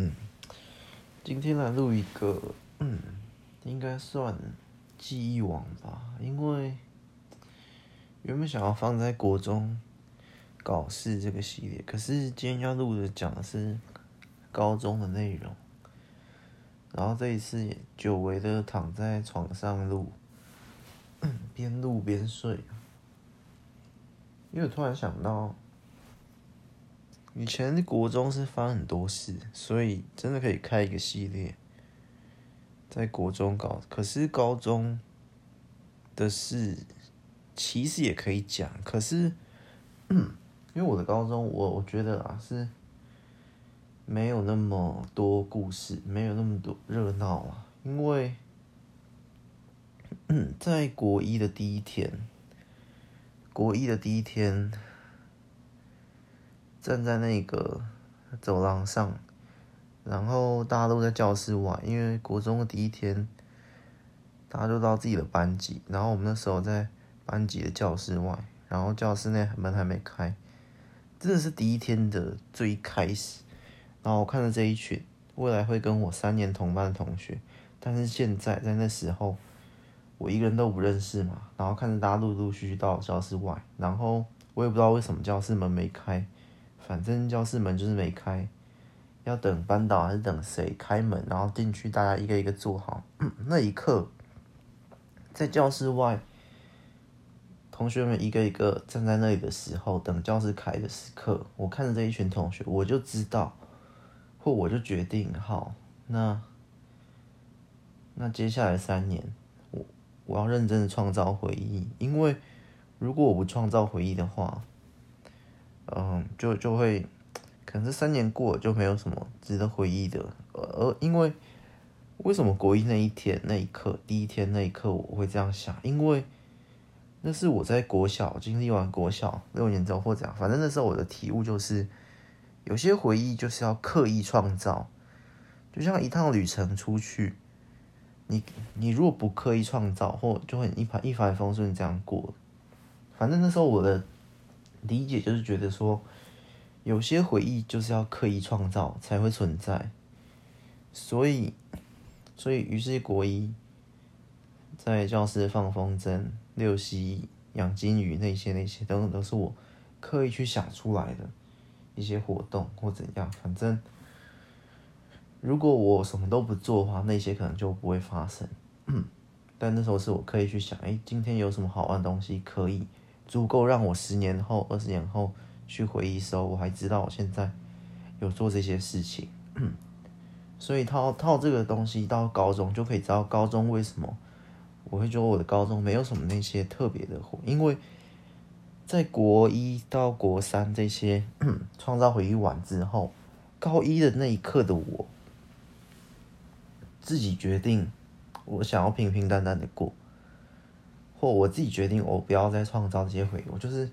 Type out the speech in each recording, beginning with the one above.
嗯，今天来录一个，嗯，应该算记忆网吧，因为原本想要放在国中搞事这个系列，可是今天要录的讲的是高中的内容，然后这一次也久违的躺在床上录，边录边睡，因为我突然想到。以前国中是发很多事，所以真的可以开一个系列，在国中搞。可是高中的事其实也可以讲，可是，嗯，因为我的高中，我我觉得啊是没有那么多故事，没有那么多热闹啊。因为，在国一的第一天，国一的第一天。站在那个走廊上，然后大家都在教室外，因为国中的第一天，大家都到自己的班级，然后我们那时候在班级的教室外，然后教室内门还没开，真的是第一天的最开始。然后我看着这一群未来会跟我三年同班的同学，但是现在在那时候，我一个人都不认识嘛，然后看着大家陆陆续续到教室外，然后我也不知道为什么教室门没开。反正教室门就是没开，要等班导还是等谁开门，然后进去，大家一个一个坐好。那一刻，在教室外，同学们一个一个站在那里的时候，等教室开的时刻，我看着这一群同学，我就知道，或我就决定，好，那那接下来三年，我我要认真的创造回忆，因为如果我不创造回忆的话。嗯，就就会，可能这三年过了就没有什么值得回忆的。呃，因为为什么国一那一天那一刻，第一天那一刻我会这样想？因为那是我在国小经历完国小六年之后或者怎样，反正那时候我的体悟就是，有些回忆就是要刻意创造，就像一趟旅程出去，你你如果不刻意创造，或就会一帆一帆风顺这样过。反正那时候我的。理解就是觉得说，有些回忆就是要刻意创造才会存在，所以，所以于是国一在教室放风筝、遛蜥、养金鱼那些那些等等都是我刻意去想出来的一些活动或怎样，反正如果我什么都不做的话，那些可能就不会发生。但那时候是我刻意去想，哎，今天有什么好玩的东西可以。足够让我十年后、二十年后去回忆的时候，我还知道我现在有做这些事情。所以套套这个东西到高中就可以知道，高中为什么我会觉得我的高中没有什么那些特别的活，因为在国一到国三这些 创造回忆完之后，高一的那一刻的我自己决定，我想要平平淡淡的过。或我自己决定，我不要再创造这些回忆，我就是，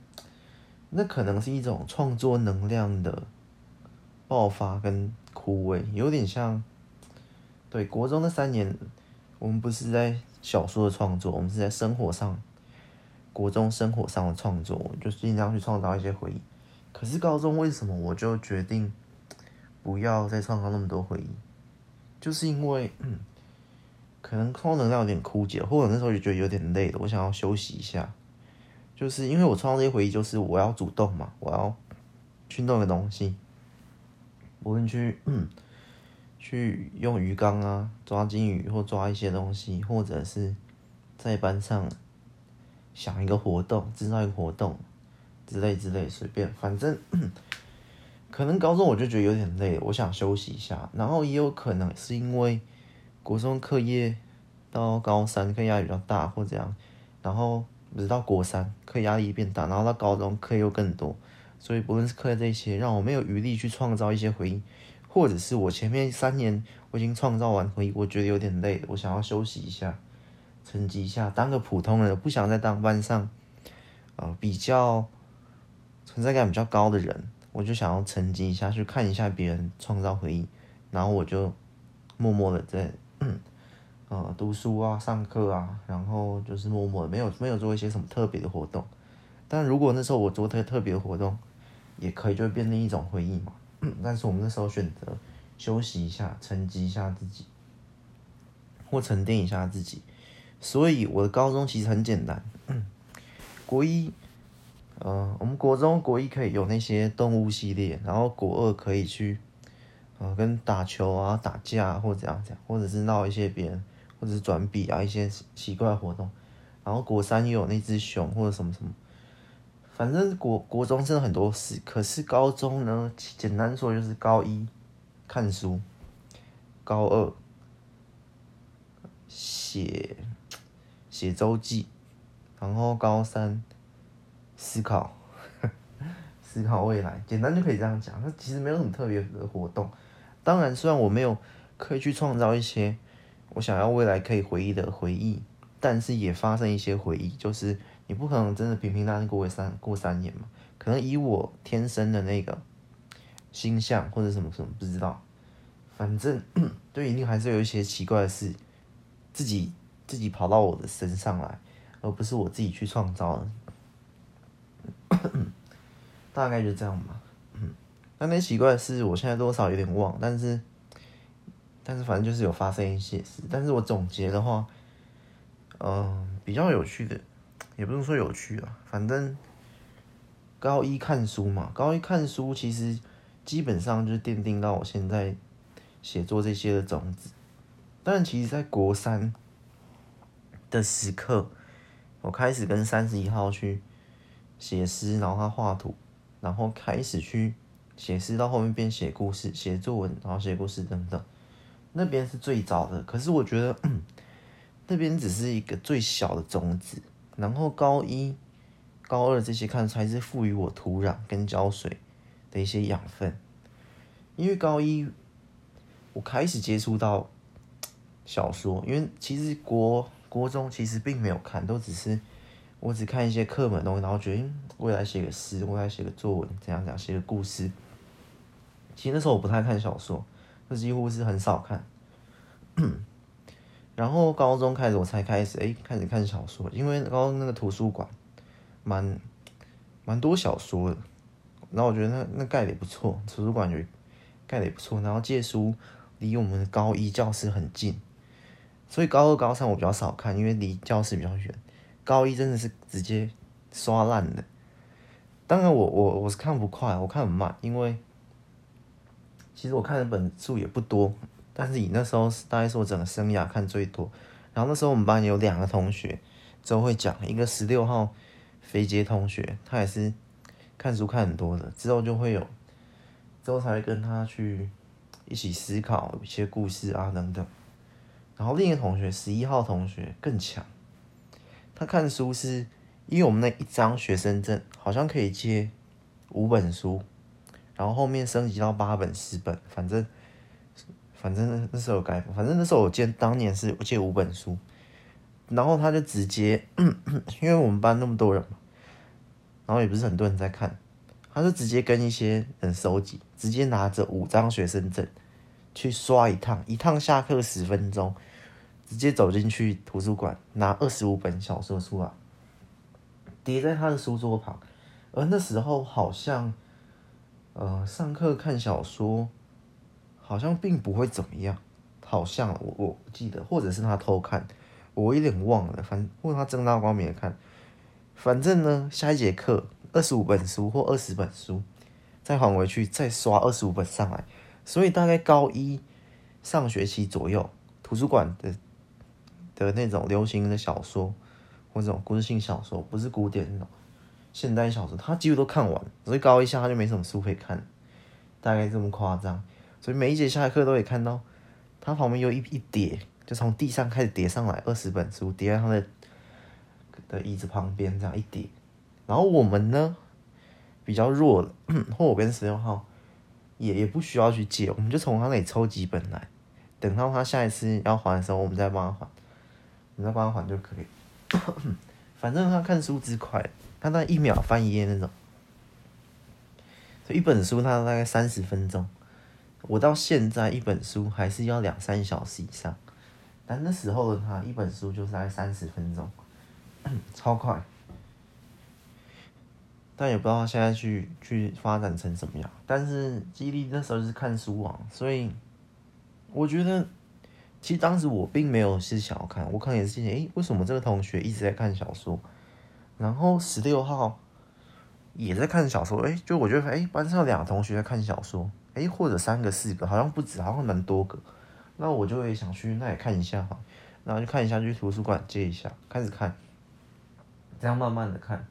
那可能是一种创作能量的爆发跟枯萎，有点像，对，国中那三年，我们不是在小说的创作，我们是在生活上，国中生活上的创作，就是尽量去创造一些回忆。可是高中为什么我就决定不要再创造那么多回忆？就是因为，可能创造能量有点枯竭，或者那时候就觉得有点累了，我想要休息一下。就是因为我创造这些回忆，就是我要主动嘛，我要去弄个东西，无论去嗯，去用鱼缸啊抓金鱼，或抓一些东西，或者是在班上想一个活动，制造一个活动之类之类，随便，反正可能高中我就觉得有点累，我想休息一下。然后也有可能是因为。国中课业到高三课业压力比较大，或怎样，然后不是到国三课业压力变大，然后到高中课业又更多，所以不论是课业这些，让我没有余力去创造一些回忆，或者是我前面三年我已经创造完回忆，我觉得有点累，我想要休息一下，沉寂一下，当个普通人，不想再当班上，呃，比较存在感比较高的人，我就想要沉寂一下，去看一下别人创造回忆，然后我就默默的在。嗯，呃，读书啊，上课啊，然后就是默默，没有没有做一些什么特别的活动。但如果那时候我做特特别活动，也可以就变成一种回忆嘛。但是我们那时候选择休息一下，沉积一下自己，或沉淀一下自己。所以我的高中其实很简单，国一，呃，我们国中国一可以有那些动物系列，然后国二可以去，呃，跟打球啊、打架或者怎样怎样，或者是闹一些别人，或者是转笔啊一些奇怪的活动。然后国三又有那只熊或者什么什么，反正国国中真的很多事。可是高中呢，简单说就是高一看书，高二写。写周记，然后高三思考，思考未来，简单就可以这样讲。那其实没有什么特别的活动。当然，虽然我没有刻意去创造一些我想要未来可以回忆的回忆，但是也发生一些回忆。就是你不可能真的平平淡淡过三过三年嘛？可能以我天生的那个星象或者什么什么不知道，反正 对，一定还是有一些奇怪的事自己。自己跑到我的身上来，而不是我自己去创造的，大概就这样吧。嗯，那奇怪的是，我现在多少有点忘，但是，但是反正就是有发生一些事。但是我总结的话，嗯、比较有趣的，也不能说有趣啊，反正高一看书嘛，高一看书其实基本上就奠定到我现在写作这些的种子。但其实，在国三。的时刻，我开始跟三十一号去写诗，然后他画图，然后开始去写诗，到后面变写故事、写作文，然后写故事等等。那边是最早的，可是我觉得，那边只是一个最小的种子。然后高一、高二这些看才是赋予我土壤跟浇水的一些养分。因为高一我开始接触到小说，因为其实国。国中其实并没有看，都只是我只看一些课本的东西，然后觉得未来写个诗，未来写个作文，怎样怎样写个故事。其实那时候我不太看小说，那几乎是很少看。然后高中开始我才开始哎开始看小说，因为高中那个图书馆蛮蛮多小说的，然后我觉得那那盖的也不错，图书馆就盖的也不错，然后借书离我们高一教室很近。所以高二、高三我比较少看，因为离教室比较远。高一真的是直接刷烂的。当然，我我我是看不快，我看很慢，因为其实我看的本数也不多。但是以那时候大概是我整个生涯看最多。然后那时候我们班有两个同学都会讲，一个十六号肥杰同学，他也是看书看很多的，之后就会有，之后才会跟他去一起思考一些故事啊等等。然后另一个同学，十一号同学更强，他看书是因为我们那一张学生证好像可以借五本书，然后后面升级到八本、十本，反正反正那时候改，反正那时候我借当年是借五本书，然后他就直接，因为我们班那么多人嘛，然后也不是很多人在看，他就直接跟一些人收集，直接拿着五张学生证去刷一趟，一趟下课十分钟。直接走进去图书馆，拿二十五本小说出来，叠在他的书桌旁。而那时候好像，呃，上课看小说，好像并不会怎么样。好像我我不记得，或者是他偷看，我有点忘了。反正或他正大光明的看。反正呢，下一节课二十五本书或二十本书，再还回去，再刷二十五本上来。所以大概高一上学期左右，图书馆的。的那种流行的小说，或者这种故事性小说，不是古典那种现代小说，他几乎都看完。所以高一下他就没什么书可以看，大概这么夸张。所以每一节下课都可以看到，他旁边有一一叠，就从地上开始叠上来二十本书，叠在他的的椅子旁边这样一叠。然后我们呢比较弱的，或我跟十六号也也不需要去借，我们就从他那里抽几本来，等到他下一次要还的时候，我们再帮他还。你再帮他还就可以，反正他看书之快，他那一秒翻一页那种，所以一本书他大概三十分钟，我到现在一本书还是要两三小时以上，但那时候的他一本书就是大概三十分钟，超快，但也不知道现在去去发展成什么样，但是基力那时候是看书王，所以我觉得其实当时我并没有是想要看，我可能也是心想，诶，为什么这个同学一直在看小说？然后十六号也在看小说，诶，就我觉得，诶，班上有两个同学在看小说，诶，或者三个、四个，好像不止，好像蛮多个。那我就会想去，那也看一下哈，然后就看一下，去图书馆借一下，开始看，这样慢慢的看。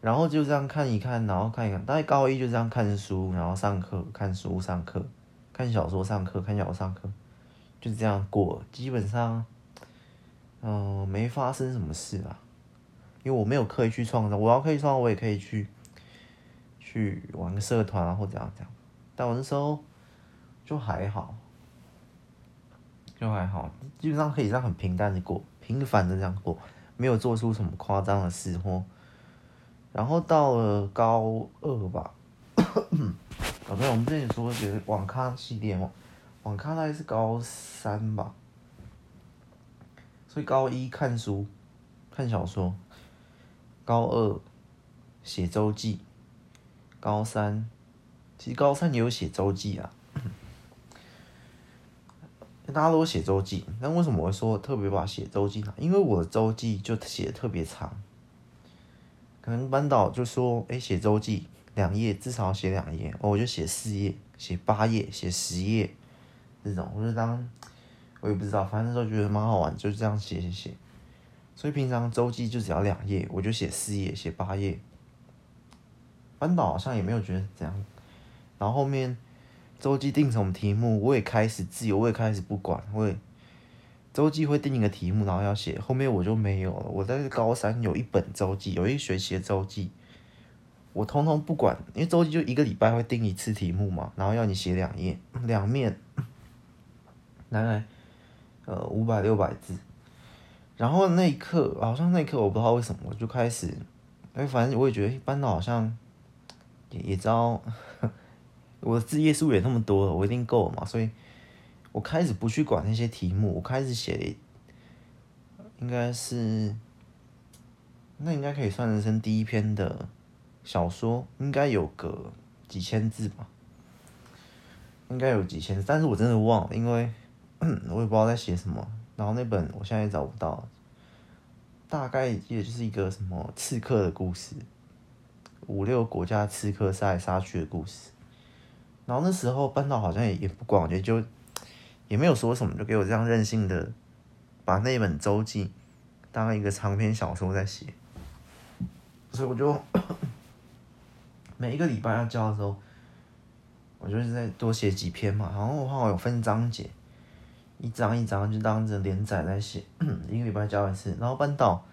然后就这样看一看，然后看一看，大概高一就这样看书，然后上课看书上课，看小说上课，看小说上课，就这样过，基本上，嗯、没发生什么事啊，因为我没有刻意去创造，我要刻意创造，我也可以去，去玩个社团啊，或怎样怎样，但我那时候就还好，就还好，基本上可以这样很平淡的过，平凡的这样过，没有做出什么夸张的事或。然后到了高二吧，哦对，我们之前说的网咖系列嘛，网咖大概是高三吧，所以高一看书、看小说，高二写周记，高三其实高三也有写周记啊，大家都写周记，但为什么我会说特别把写周记呢？因为我的周记就写的特别长。可能班导就说：“哎，写周记两页，至少写两页。”，我就写四页，写八页，写十页，这种我就当我也不知道，反正那时候觉得蛮好玩，就这样写写写。所以平常周记就只要两页，我就写四页，写八页。班导好像也没有觉得怎样。然后后面周记定什么题目，我也开始自由，我也开始不管，我也。周记会定一个题目，然后要写，后面我就没有了。我在高三有一本周记，有一学期的周记，我通通不管，因为周记就一个礼拜会定一次题目嘛，然后要你写两页，两面，大概呃五百六百字。然后那一刻，好像那一刻我不知道为什么，我就开始，哎，反正我也觉得班导好像也也知道 我的字页数也那么多了，我一定够了嘛，所以。我开始不去管那些题目，我开始写，应该是，那应该可以算人生第一篇的小说，应该有个几千字吧，应该有几千字，但是我真的忘了，因为 我也不知道在写什么。然后那本我现在也找不到，大概也就是一个什么刺客的故事，五六国家刺客杀来杀去的故事。然后那时候班导好像也也不管，我觉得就。也没有说什么，就给我这样任性的把那本周记当一个长篇小说在写，所以我就 每一个礼拜要交的时候，我就是再多写几篇嘛。然后的话，我有分章节，一张一张就当着连载在写，一个礼拜交一次。然后班导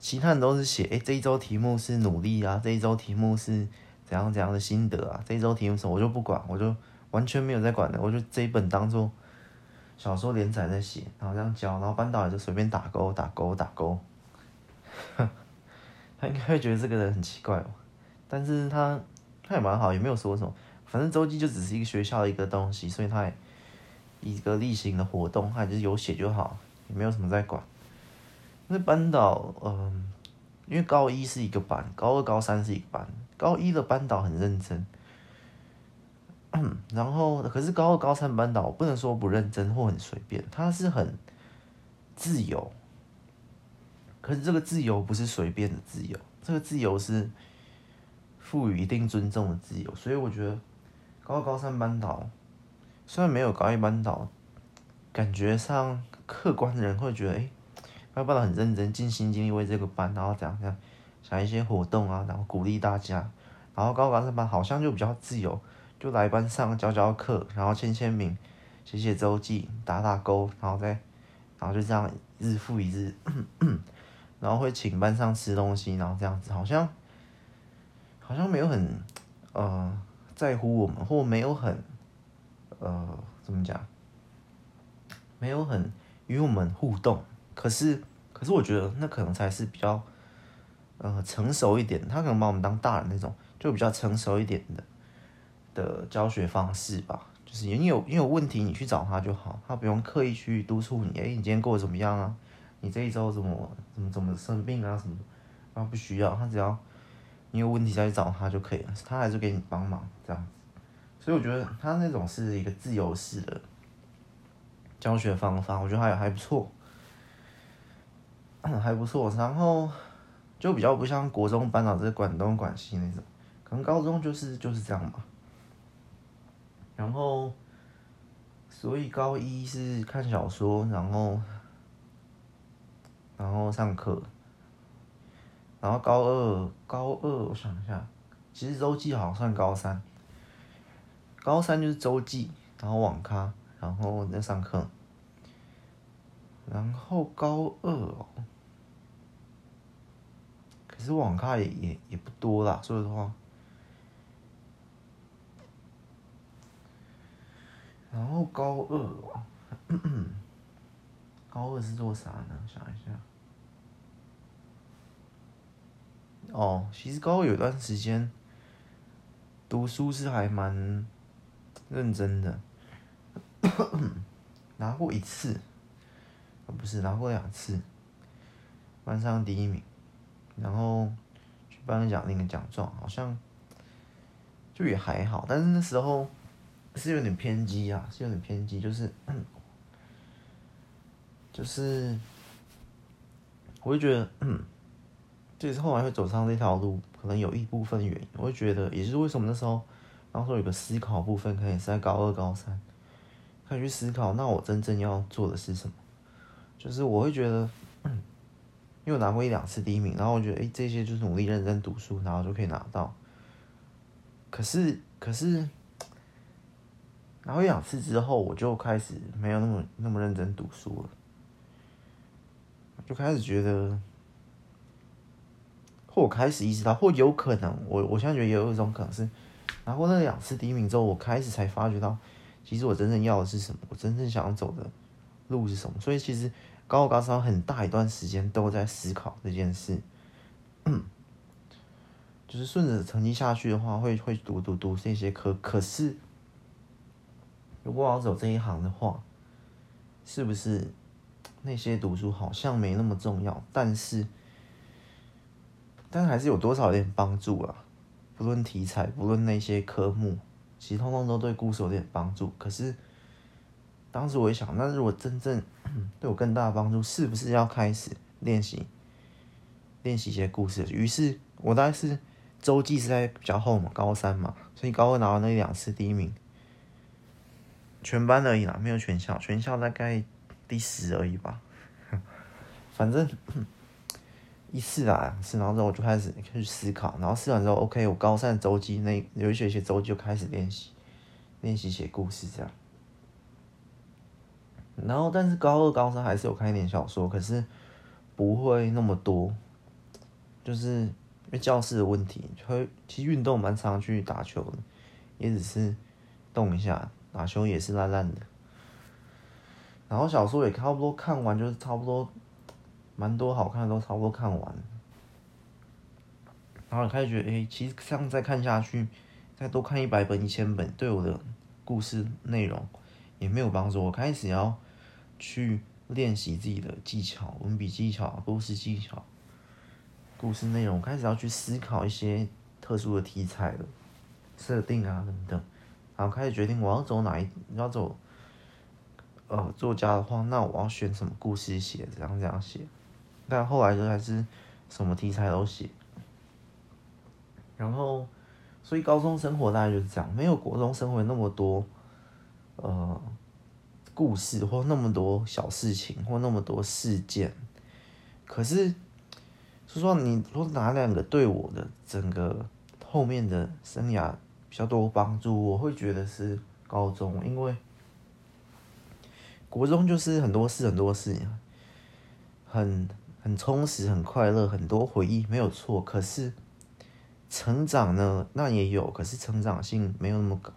其他人都是写，哎，这一周题目是努力啊，这一周题目是怎样怎样的心得啊，这一周题目什么我就不管，我就完全没有在管的，我就这一本当做。小说连载在写，然后这样教，然后班导也就随便打勾打勾打勾，他应该会觉得这个人很奇怪哦，但是他他也蛮好，也没有说什么，反正周记就只是一个学校的一个东西，所以他也一个例行的活动，他就是有写就好，也没有什么在管。那班导，嗯，因为高一是一个班，高二高三是一个班，高一的班导很认真。然后，可是高二、高三班导不能说不认真或很随便，他是很自由。可是这个自由不是随便的自由，这个自由是赋予一定尊重的自由。所以我觉得高二、高三班导虽然没有高一班导，感觉上客观的人会觉得，哎，高一班导很认真、尽心尽力为这个班，然后怎样怎样想一些活动啊，然后鼓励大家。然后高二、高三班好像就比较自由。就来班上教教课，然后签签名，写写周记，打打勾，然后再，然后就这样日复一日，然后会请班上吃东西，然后这样子，好像，好像没有很，呃，在乎我们，或没有很，呃，怎么讲，没有很与我们互动。可是，可是我觉得那可能才是比较，呃，成熟一点，他可能把我们当大人那种，就比较成熟一点的。的教学方式吧，就是你有你有问题，你去找他就好，他不用刻意去督促你。哎，你今天过得怎么样啊？你这一周怎么怎么怎么生病啊？什么？啊，不需要，他只要你有问题再去找他就可以了，他还是给你帮忙这样。所以我觉得他那种是一个自由式的教学方法，我觉得还还不错，还不错。然后就比较不像国中班长这管东管西那种，可能高中就是就是这样嘛。然后，所以高一是看小说，然后然后上课，然后高二高二我想一下，其实周记好像算高三。高三就是周记，然后网咖，然后在上课。然后高二哦，可是网咖也也也不多啦，说实话。然后高二哦，高二是做啥呢？想一下。哦，其实高二有段时间读书是还蛮。认真的，拿过一次，不是拿过两次，班上第一名，然后去颁奖那个奖状，好像就也还好，但是那时候是有点偏激啊，是有点偏激，就是就是，我会觉得，嗯，这是后来会走上这条路，可能有一部分原因，我会觉得，也是为什么那时候。然后说有个思考部分，可以是在高二、高三，可以去思考，那我真正要做的是什么？就是我会觉得，因为我拿过一两次第一名，然后我觉得，哎，这些就是努力认真读书，然后就可以拿到。可是，可是，拿过一两次之后，我就开始没有那么那么认真读书了，就开始觉得，或我开始意识到，或有可能，我我现在觉得也有一种可能是。拿过那两次第一名之后，我开始才发觉到，其实我真正要的是什么，我真正想走的路是什么。所以其实高二、高三很大一段时间都在思考这件事，就是顺着成绩下去的话，会会读读读这些科。可是如果我要走这一行的话，是不是那些读书好像没那么重要？但是，但是还是有多少点帮助啊？不论题材，不论那些科目，其实通通都对故事有点帮助。可是当时我也想，那如果真正 对我更大的帮助，是不是要开始练习练习一些故事？于是，我大概是周记是在比较后嘛，高三嘛，所以高二拿了那两次第一名，全班而已啦，没有全校，全校大概第十而已吧，反正。一次啊，试，然后之后我就开始开始思考，然后试完之后，OK，我高三周记那有一学期周记就开始练习，练习写故事这样。然后，但是高二、高三还是有看一点小说，可是不会那么多，就是因为教室的问题，会其实运动蛮常去打球的，也只是动一下，打球也是烂烂的。然后小说也差不多看完，就是差不多。蛮多好看的都差不多看完，然后开始觉得，哎、其实这样再看下去，再多看一百本、一千本，对我的故事内容也没有帮助。我开始要去练习自己的技巧、文笔技巧、故事技巧、故事内容，开始要去思考一些特殊的题材了，设定啊等等，然后开始决定我要走哪一，要走，呃，作家的话，那我要选什么故事写，怎样怎样写。但后来就还是什么题材都写，然后，所以高中生活大概就是这样，没有国中生活那么多，呃，故事或那么多小事情或那么多事件。可是，说实话，你说哪两个对我的整个后面的生涯比较多帮助，我会觉得是高中，因为国中就是很多事很多事情，很。很充实，很快乐，很多回忆，没有错。可是成长呢？那也有，可是成长性没有那么高。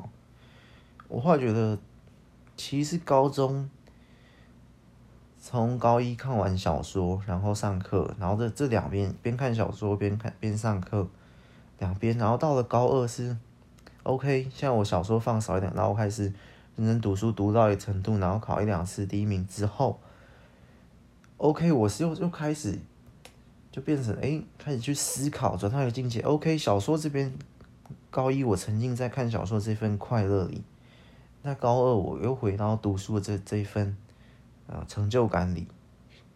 我后来觉得，其实高中从高一看完小说，然后上课，然后这这两边边看小说边看边上课，两边，然后到了高二是 OK。像我小说放少一点，然后开始认真读书，读到一个程度，然后考一两次第一名之后。OK，我是又又开始就变成哎，开始去思考，转到一个境界。OK，小说这边高一我沉浸在看小说这份快乐里，那高二我又回到读书的这这一份呃成就感里，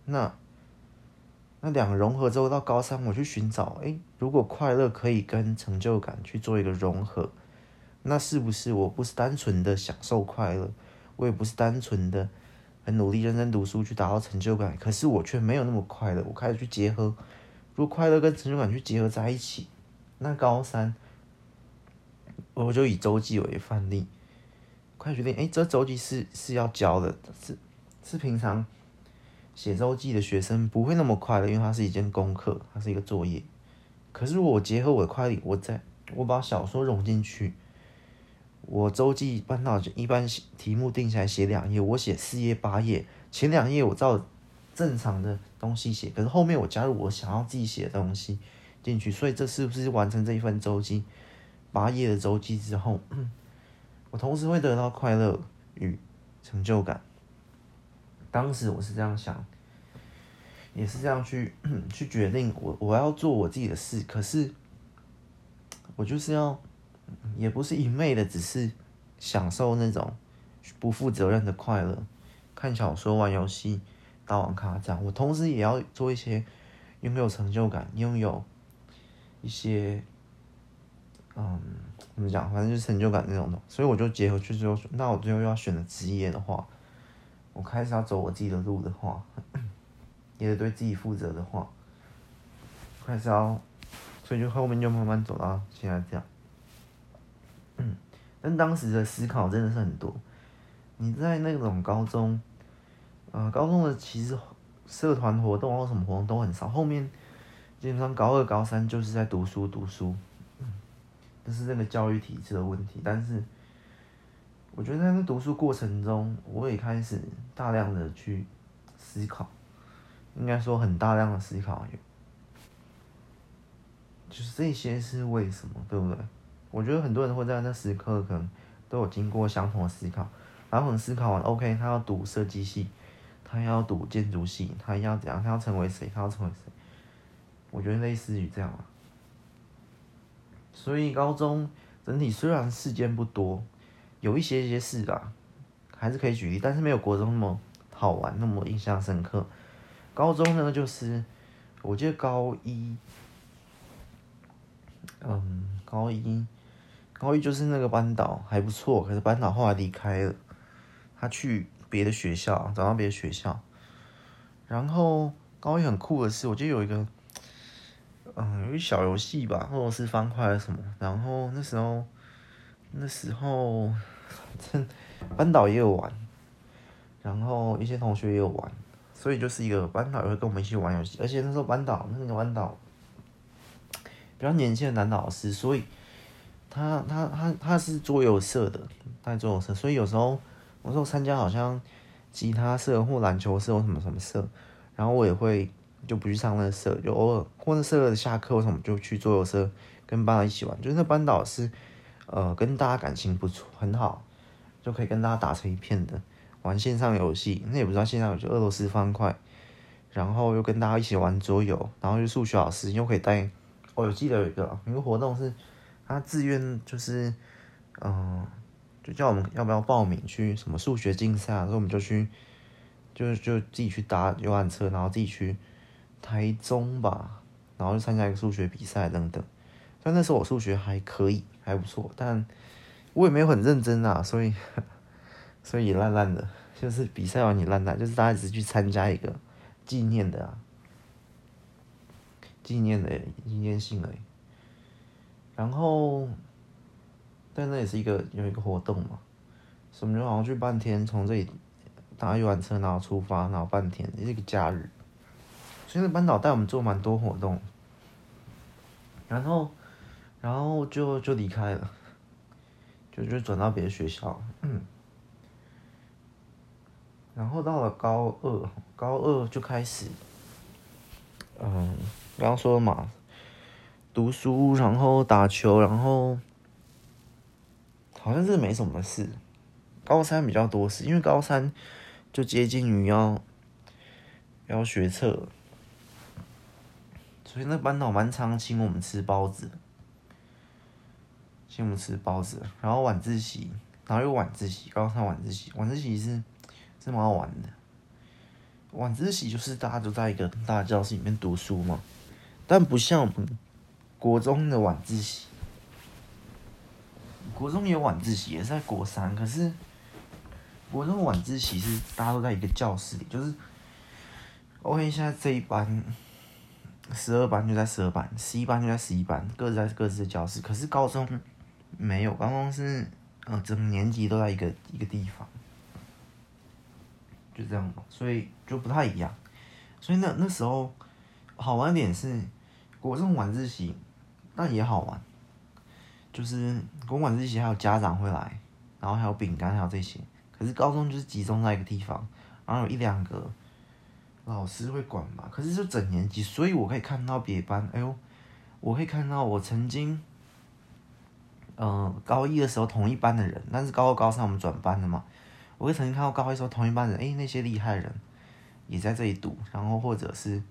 那那两个融合之后，到高三我去寻找，哎，如果快乐可以跟成就感去做一个融合，那是不是我不是单纯的享受快乐，我也不是单纯的很努力认真读书去达到成就感，可是我却没有那么快乐，我开始去结合，如果快乐跟成就感去结合在一起，那高三。我就以周记为范例，快决定，哎，这周记是是要交的，是是平常写周记的学生不会那么快乐，因为它是一件功课，它是一个作业。可是我结合我的快乐，我在我把小说融进去，我周记搬到一般题目定下来写两页，我写四页八页，前两页我照正常的东西写，可是后面我加入我想要自己写的东西进去，所以这是不是完成这一份周记？八页的周记之后，我同时会得到快乐与成就感。当时我是这样想，也是这样去 去决定我我要做我自己的事。可是我就是要，也不是一昧的只是享受那种不负责任的快乐，看小说、玩游戏、打网咖这样。我同时也要做一些拥有成就感、拥有一些。嗯，怎么讲？反正就是成就感那种的，所以我就结合去之后，那我最后要选择职业的话，我开始要走我自己的路的话，也得对自己负责的话，开始要，所以就后面就慢慢走到现在这样。嗯，但当时的思考真的是很多。你在那种高中，呃，高中的其实社团活动或什么活动都很少，后面基本上高二、高三就是在读书、读书。这是这个教育体制的问题，但是我觉得在那读书过程中，我也开始大量的去思考，应该说很大量的思考，就是这些是为什么，对不对？我觉得很多人会在那时刻可能都有经过相同的思考，然后很思考完，OK，他要读设计系，他要读建筑系，他要怎样？他要成为谁？他要成为谁？我觉得类似于这样啊。所以高中整体虽然事件不多，有一些一些事吧，还是可以举例，但是没有国中那么好玩，那么印象深刻。高中呢，就是我记得高一，嗯，高一，高一就是那个班导还不错，可是班导后来离开了，他去别的学校，找到别的学校。然后高一很酷的是，我记得有一个。嗯，有一小游戏吧，或者是方块什么。然后那时候，那时候，班导也有玩，然后一些同学也有玩，所以就是一个班导也会跟我们一起玩游戏。而且那时候班导那个班导比较年轻的男老师，所以他他他他是桌游社的，带桌游社，所以有时候我说参加好像吉他社或篮球社或什么什么社，然后我也会。就不去上那个社，就偶尔或者社的下课或什么就去桌游社跟班导一起玩。就是那班导是，呃，跟大家感情不错，很好，就可以跟大家打成一片的，玩线上游戏。那也不知道线上游戏，俄罗斯方块，然后又跟大家一起玩桌游，然后就数学老师又可以带。我、有记得有一个有一个活动是，他自愿就是，嗯、就叫我们要不要报名去什么数学竞赛，然后我们就去，就就自己去搭游览车，然后自己去。台中吧，然后就参加一个数学比赛等等。但那时候我数学还可以，还不错，但我也没有很认真啊，所以所以也烂烂的。就是比赛完也烂烂，就是大家只是去参加一个纪念的啊，纪念的纪念性而已。然后，但那也是一个有一个活动嘛，所以我们就好像去半天，从这里搭游览车，然后出发，然后半天，也是一个假日。所以那班导带我们做蛮多活动，然后，然后就就离开了，就就转到别的学校。嗯，然后到了高二，高二就开始，嗯，刚刚说了嘛，读书，然后打球，然后好像是没什么事。高三比较多事，因为高三就接近于要要学测。所以那班导蛮常请我们吃包子，请我们吃包子，然后晚自习，然后又晚自习，高三晚自习，晚自习是是蛮好玩的。晚自习就是大家都在一个大教室里面读书嘛，但不像我们国中的晚自习。国中也有晚自习，也是在国三，可是国中晚自习是大家都在一个教室里，就是 OK，现在这一班十二班就在十二班，十一班就在十一班，各自在各自的教室。可是高中没有，高中是呃整个年级都在一个一个地方。就这样嘛，所以就不太一样。所以那那时候好玩点是国中晚自习，那也好玩。就是国中晚自习还有家长会来，然后还有饼干，还有这些。可是高中就是集中在一个地方，然后有一两个老师会管嘛。可是就整年级，所以我可以看到别班。哎呦，我可以看到我曾经，嗯、高一的时候同一班的人，但是高二高三我们转班了嘛。我会曾经看到高一时候同一班人，哎、那些厉害人也在这里读，然后或者是，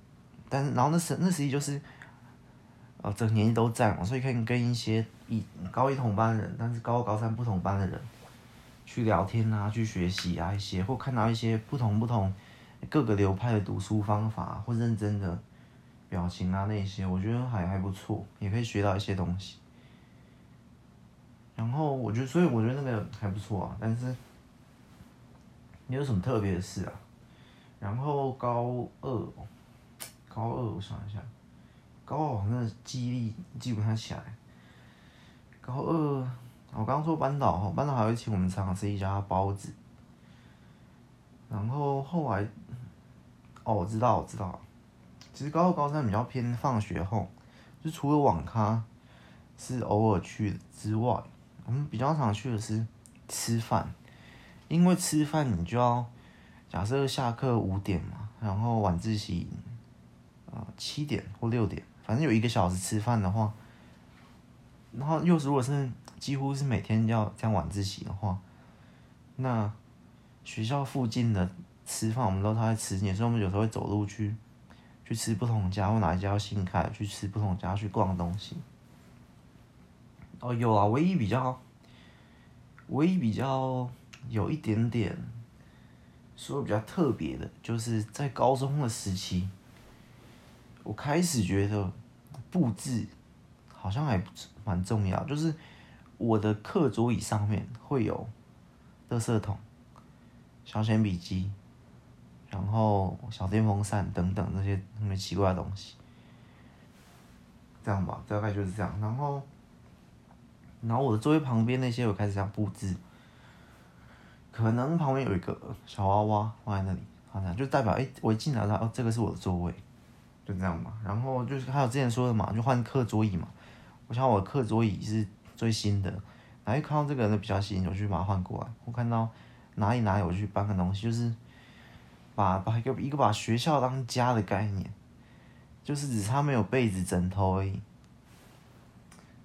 但是然后那时那时期就是，呃，整年级都在嘛，所以可以跟一些一高一同班的人，但是高二高三不同班的人去聊天啊，去学习啊一些，或看到一些不同不同各个流派的读书方法或认真的表情啊那些，我觉得还还不错，也可以学到一些东西。然后我觉得，所以我觉得那个还不错啊，但是。你有什么特别的事啊？然后高二，高二我想一下，高二好像记忆力记不太起来。高二，我刚刚说班导哈，班导还会请我们尝试一家包子。然后后来，哦，我知道，我知道。其实高二、高三比较偏放学后，就除了网咖是偶尔去之外，我们比较常去的是吃饭。因为吃饭你就要假设下课五点嘛，然后晚自习啊七点或六点，反正有一个小时吃饭的话，然后又如果是几乎是每天要这样晚自习的话，那学校附近的吃饭我们都在吃，也是我们有时候会走路去去吃不同家，或哪一家要新开去吃不同家去逛东西。哦，有啊，唯一比较，唯一比较。有一点点说比较特别的，就是在高中的时期，我开始觉得布置好像还蛮重要。就是我的课桌椅上面会有垃圾桶、小铅笔机，然后小电风扇等等那些很奇怪的东西。这样吧，大概就是这样。然后，然后我的座位旁边那些，我开始想布置。可能旁边有一个小娃娃放在那里，好像就代表哎、我一进来了哦，这个是我的座位，就这样嘛。然后就是还有之前说的嘛，就换课桌椅嘛。我想我的课桌椅是最新的，然后一看到这个人比较新，我就把它换过来。我看到哪里哪里，我去搬个东西，就是把把一个一个把学校当家的概念，就是只差没有被子枕头而已。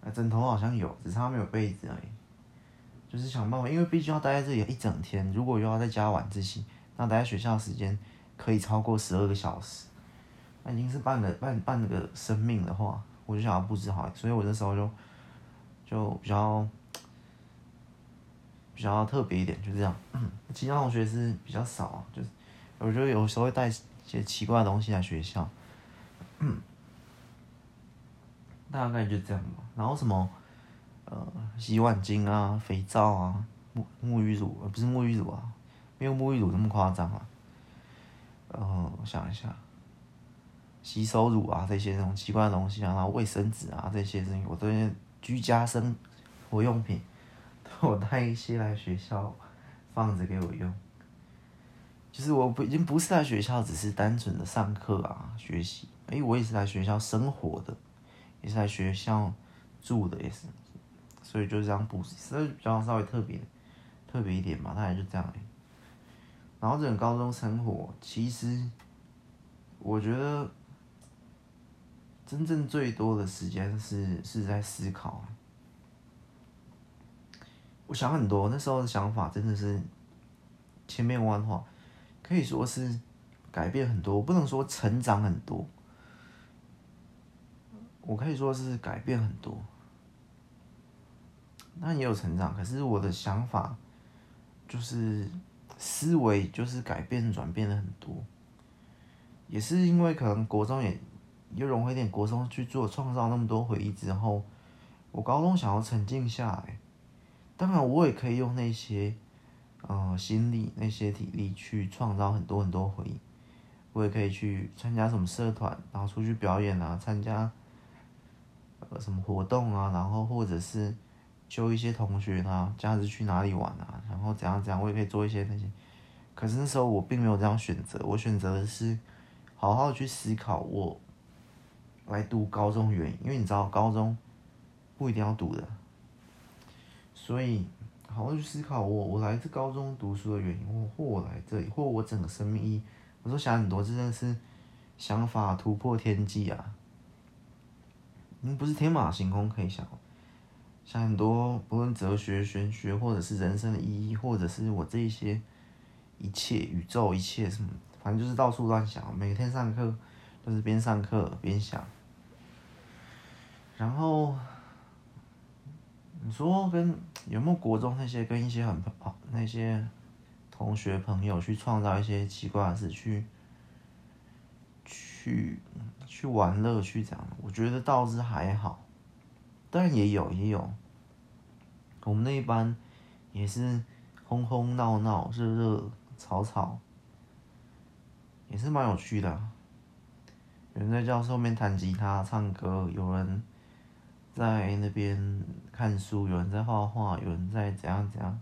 啊，枕头好像有，只差没有被子而已。就是想办法，因为毕竟要待在这里一整天，如果又要在家晚自习，那待在学校时间可以超过十二个小时，那已经是半个半半个生命的话，我就想要布置好，所以我那时候就就比较比较特别一点，就这样。其他同学是比较少，就是我觉得有时候会带一些奇怪的东西来学校，大概就这样吧。然后什么？呃，洗碗巾啊，肥皂啊，沐沐浴乳，呃，不是沐浴乳啊，没有沐浴乳那么夸张啊。然后我想一下，洗手乳啊，这些这种奇怪的东西啊，然后卫生纸啊，这些东西，我这些居家生活用品，我带一些来学校放着给我用。其实我不已经不是在学校，只是单纯的上课啊，学习。哎，我也是来学校生活的，也是来学校住的，也是。所以就这样布置，所以比较稍微特别，特别一点嘛，大概就这样。然后整个高中生活，其实我觉得真正最多的时间是是在思考。我想很多，那时候的想法真的是千变万化，可以说是改变很多，不能说成长很多，我可以说是改变很多。那也有成长。可是我的想法就是思维就是改变转变了很多，也是因为可能国中也又融回点国中去做创造那么多回忆之后，我高中想要沉静下来。当然，我也可以用那些呃心力、那些体力去创造很多很多回忆。我也可以去参加什么社团，然后出去表演啊，参加呃什么活动啊，然后或者是揪一些同学啊，这样子去哪里玩啊，然后怎样怎样，我也可以做一些那些。可是那时候我并没有这样选择，我选择的是好好去思考我来读高中原因，因为你知道高中不一定要读的，所以好好去思考我我来这高中读书的原因，或或我来这里，或我整个生命意义。我说想很多，真的是想法突破天际啊！嗯，不是天马行空可以想，想很多，不论哲学、玄学，或者是人生的意义，或者是我这一些一切宇宙一切什么，反正就是到处乱想。每天上课都是边上课边想。然后你说跟有没有国中那些跟一些很好那些？同学朋友去创造一些奇怪的事，去去去玩乐，去这样，我觉得倒是还好，当然也有也有。我们那一班也是轰轰闹闹、热热吵吵，也是蛮有趣的。有人在教室后面弹吉他、唱歌，有人在那边看书，有人在画画，有人在怎样怎样。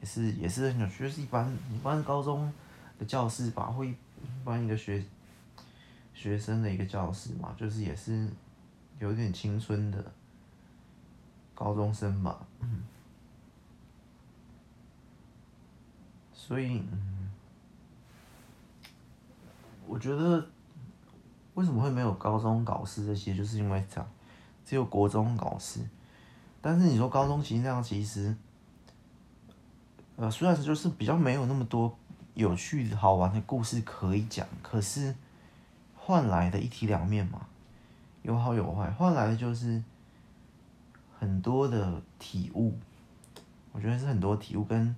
也是也是很有趣，就是一般一般高中的教室吧，会一般一个学学生的一个教室嘛，就是也是有点青春的高中生吧，嗯，所以嗯，我觉得为什么会没有高中搞事这些，就是因为这样，只有国中搞事，但是你说高中其实这样其实。呃，虽然就是比较没有那么多有趣好玩的故事可以讲，可是换来的一体两面嘛，有好有坏，换来的就是很多的体悟，我觉得是很多体悟，跟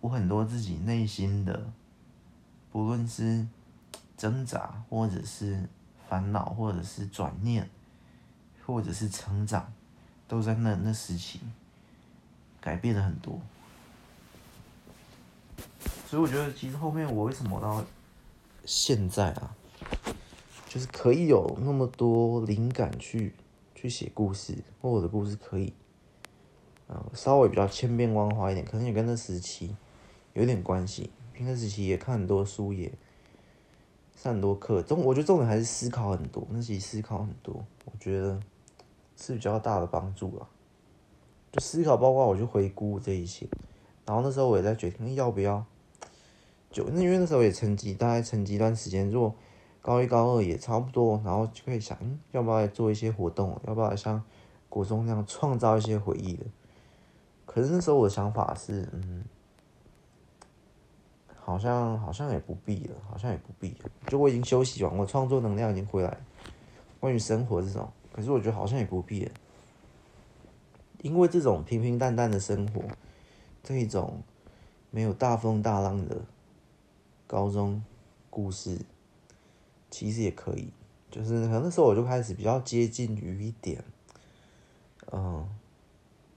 我很多自己内心的，不论是挣扎，或者是烦恼，或者是转念，或者是成长，都在那那时期改变了很多。所以我觉得，其实后面我为什么到现在啊，就是可以有那么多灵感去去写故事，或我的故事可以，呃，稍微比较千变万化一点，可能也跟那时期有点关系。那时期也看很多书，也上很多课。重，我觉得重点还是思考很多。那期思考很多，我觉得是比较大的帮助啊。就思考，包括我去回顾这一些，然后那时候我也在决定要不要。就那因为那时候也沉寂，大概沉寂一段时间，如果高一高二也差不多，然后就可以想，嗯，要不要做一些活动？要不要像国中那样创造一些回忆的？可是那时候我的想法是，嗯，好像好像也不必了，好像也不必了。就我已经休息完，我创作能量已经回来。关于生活这种，可是我觉得好像也不必了，因为这种平平淡淡的生活，这一种没有大风大浪的。高中故事其实也可以，就是可能那时候我就开始比较接近于一点，嗯，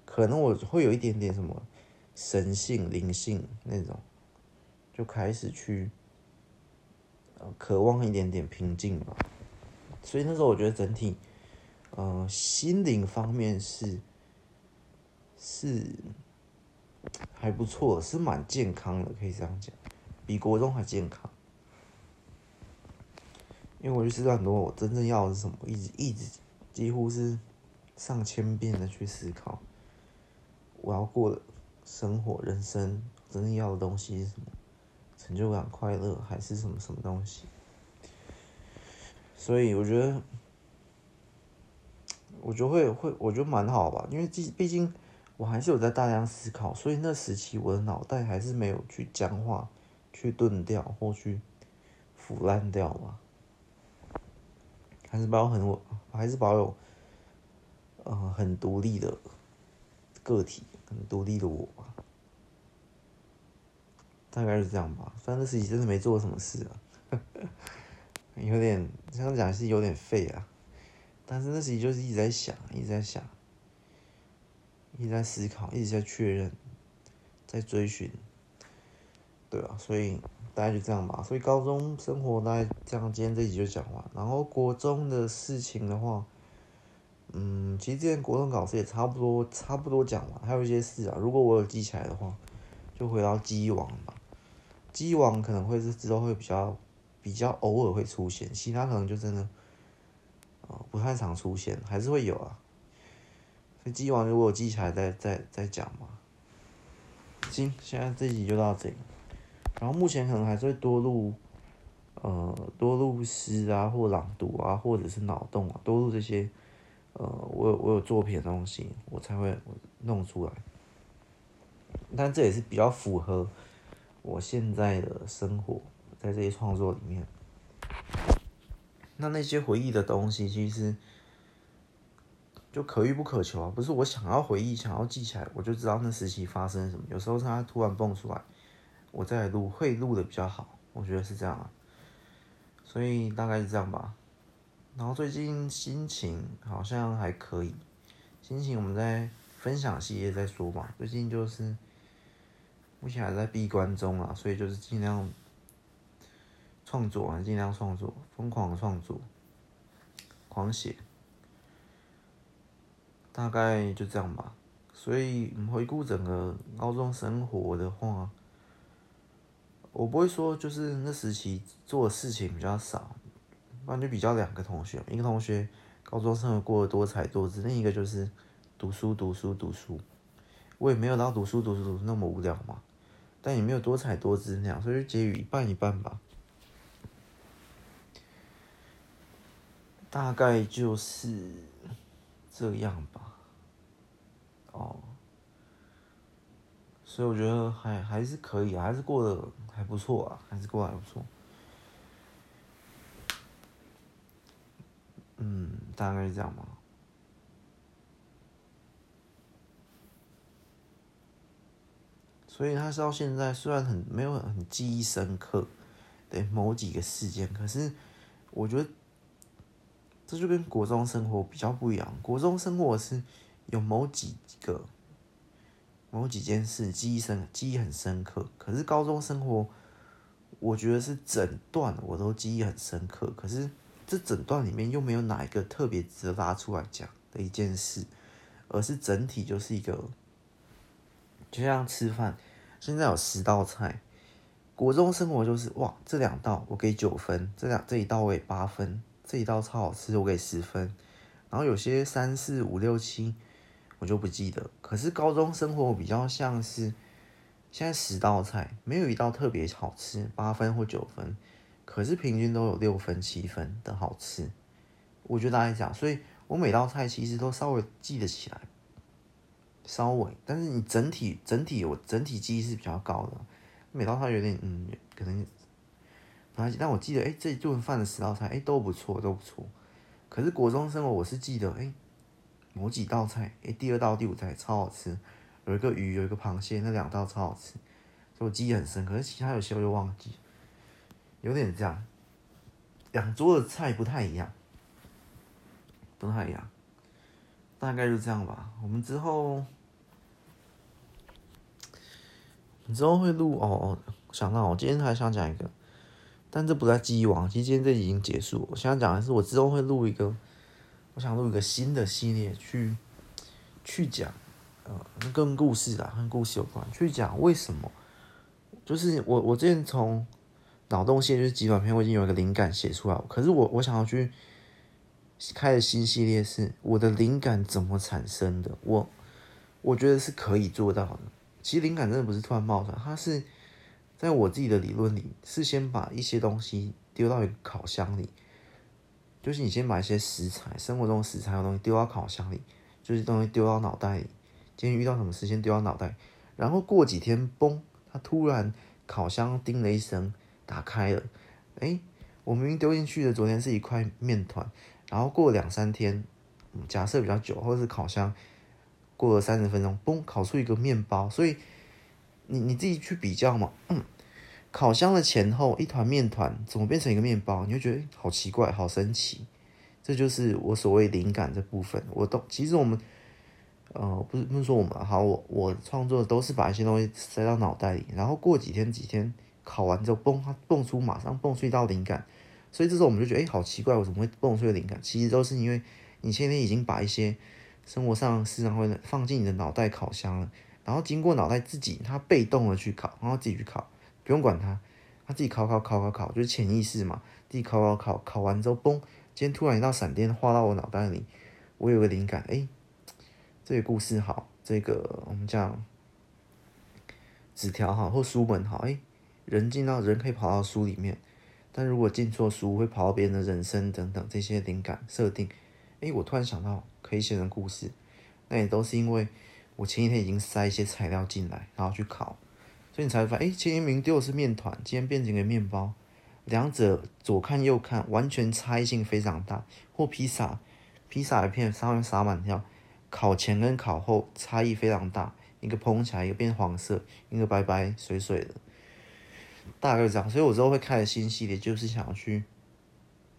可能我会有一点点什么神性、灵性那种，就开始去，呃，渴望一点点平静吧。所以那时候我觉得整体，嗯，心灵方面是是还不错，是蛮健康的，可以这样讲。比国中还健康，因为我就知道很多我真正要的是什么，一直一直几乎是上千遍的去思考，我要过的生活、人生真正要的东西是什么？成就感、快乐，还是什么什么东西？所以我觉得，我觉得会会，我觉得蛮好吧，因为毕毕竟我还是有在大量思考，所以那时期我的脑袋还是没有去僵化。去钝掉或去腐烂掉吧，还是保有很我，还是保有，呃，很独立的个体，很独立的我吧，大概是这样吧。反正自己真的没做什么事啊，有点这样讲是有点废啊。但是那时就是一直在想，一直在想，一直在思考，一直在确认，在追寻，对啊，所以大概就这样吧。所以高中生活大概这样，今天这集就讲完。然后国中的事情的话，嗯，其实之前国中考试也差不多，差不多讲完。还有一些事啊，如果我有记起来的话，就回到记忆网吧。记忆网可能会是之后会比较，比较偶尔会出现，其他可能就真的。不太常出现，还是会有啊。所以记完如果我记起来再再再讲嘛。行，现在这集就到这里。然后目前可能还是会多录，呃，多录诗啊，或朗读啊，或者是脑洞啊，多录这些，呃，我有我有作品的东西，我才会弄出来。但这也是比较符合我现在的生活，在这些创作里面。那那些回忆的东西，其实就可遇不可求啊！不是我想要回忆、想要记起来，我就知道那时期发生什么。有时候它突然蹦出来，我再录，会录的比较好。我觉得是这样啊。所以大概是这样吧。然后最近心情好像还可以，心情我们在分享系列再说吧。最近就是目前还在闭关中啊，所以就是尽量。创作啊，尽量创作，疯狂创作，狂写，大概就这样吧。所以，回顾整个高中生活的话，我不会说就是那时期做的事情比较少，不然就比较两个同学，一个同学高中生活过得多彩多姿，另一个就是读书读书读书。我也没有到读书读书读书那么无聊嘛，但也没有多彩多姿那样，所以就结于一半一半吧。大概就是这样吧，哦，所以我觉得还还是可以啊，还是过得还不错啊，还是过得还不错。嗯，大概是这样吧。所以他到现在虽然很没有很记忆深刻，对某几个事件，可是我觉得。这就跟国中生活比较不一样。国中生活是有某几个、某几件事记忆深、记忆很深刻。可是高中生活，我觉得是整段我都记忆很深刻。可是这整段里面又没有哪一个特别值得拉出来讲的一件事，而是整体就是一个，就像吃饭，现在有十道菜，国中生活就是哇，这两道我给九分，这两这一道我给八分。这一道超好吃，我给十分。然后有些三四五六七，我就不记得。可是高中生活比较像是，现在十道菜没有一道特别好吃，八分或九分，可是平均都有六分七分的好吃。我觉得大概这样，所以我每道菜其实都稍微记得起来，稍微。但是你整体整体我整体记忆是比较高的，每道菜有点嗯，可能。但我记得，哎、这一顿饭的十道菜，哎、都不错，都不错。可是国中生活，我是记得，哎、欸，某几道菜，哎、第二道、第五道菜超好吃，有一个鱼，有一个螃蟹，那两道超好吃，所以我记忆很深。可是其他有些我就忘记，有点这样，两桌的菜不太一样，不太一样，大概就这样吧。我们之后，你之后会录哦哦。想到我今天还想讲一个。但这不在记忆网，其实今天这已经结束。我想讲的是，我之后会录一个，我想录一个新的系列，去去讲，呃，跟故事啊，跟故事有关，去讲为什么，就是我我之前从脑洞线就是极短篇，我已经有一个灵感写出来，可是我我想要去开的新系列是我的灵感怎么产生的，我我觉得是可以做到的。其实灵感真的不是突然冒出来，它是。在我自己的理论里，是先把一些东西丢到一个烤箱里，就是你先把一些食材，生活中的食材的东西丢到烤箱里，就是东西丢到脑袋里。今天遇到什么事，先丢到脑袋，然后过几天，嘣，它突然烤箱叮了一声，打开了。诶，我明明丢进去的，昨天是一块面团，然后过两三天，假设比较久，或者是烤箱。过了三十分钟，嘣，烤出一个面包。所以你你自己去比较嘛，烤箱的前后一团面团怎么变成一个面包？你会觉得好奇怪，好神奇。这就是我所谓灵感这部分。我都其实我们，呃，不是不是说我们好，我我创作都是把一些东西塞到脑袋里，然后过几天几天烤完之后，嘣，它蹦出马上蹦出一道灵感。所以这时候我们就觉得，哎，好奇怪，我怎么会蹦出灵感？其实都是因为你前天已经把一些生活上事上会放进你的脑袋烤箱了，然后经过脑袋自己，它被动的去烤，然后自己去烤，不用管他，他自己考考考考考，就是潜意识嘛，自己考考考考完之后，嘣，今天突然一道闪电划到我脑袋里，我有个灵感，哎，这个故事好，这个我们讲纸条好，或书本好，哎，人进到人可以跑到书里面。但如果进错书，会跑到别人的人生等等这些灵感设定，哎，我突然想到可以写成故事，那也都是因为我前一天已经塞一些材料进来，然后去考，所以你才会发现，哎，前一天明丢的是面团，今天变成一个面包，两者左看右看完全差异性非常大。或披萨，披萨一片上面撒满料，烤前跟烤后差异非常大，一个蓬起来，一个变黄色，一个白白水水的。大概这样，所以我之后会开的新系列，就是想要去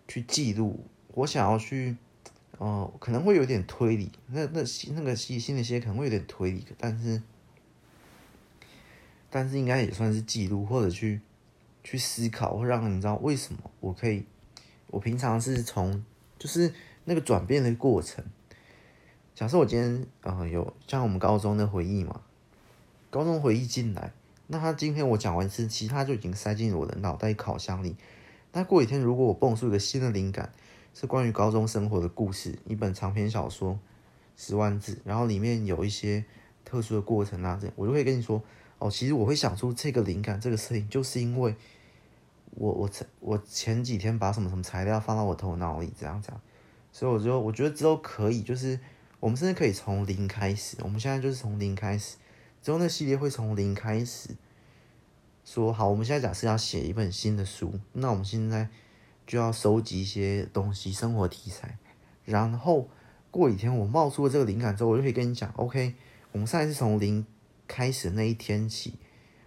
去记录，我想要去，哦、呃，可能会有点推理，那那那个新新的系列可能会有点推理，但是但是应该也算是记录，或者去去思考，会让你知道为什么我可以，我平常是从就是那个转变的过程。假设我今天呃有像我们高中的回忆嘛，高中回忆进来。那他今天我讲完一次，其他就已经塞进我的脑袋烤箱里。那过几天，如果我蹦出一个新的灵感，是关于高中生活的故事，一本长篇小说，十万字，然后里面有一些特殊的过程啊，这样我就会跟你说，哦，其实我会想出这个灵感，这个事情，就是因为我我才我前几天把什么什么材料放到我头脑里，这样这样，所以我就我觉得之后可以，就是我们甚至可以从零开始，我们现在就是从零开始。之后那系列会从零开始说好，我们现在假设要写一本新的书，那我们现在就要收集一些东西，生活题材。然后过几天我冒出了这个灵感之后，我就可以跟你讲，OK，我们现在是从零开始那一天起，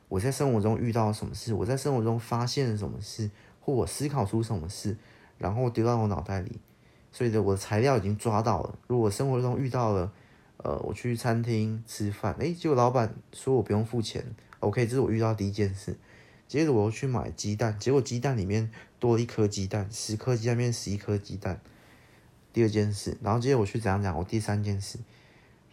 我在生活中遇到什么事，我在生活中发现了什么事，或我思考出什么事，然后丢到我脑袋里。所以的我的材料已经抓到了。如果生活中遇到了，呃，我去餐厅吃饭，诶，结果老板说我不用付钱，OK，这是我遇到第一件事。接着我又去买鸡蛋，结果鸡蛋里面多了一颗鸡蛋，十颗鸡蛋变十一颗鸡蛋。第二件事，然后接着我去怎样讲？我第三件事，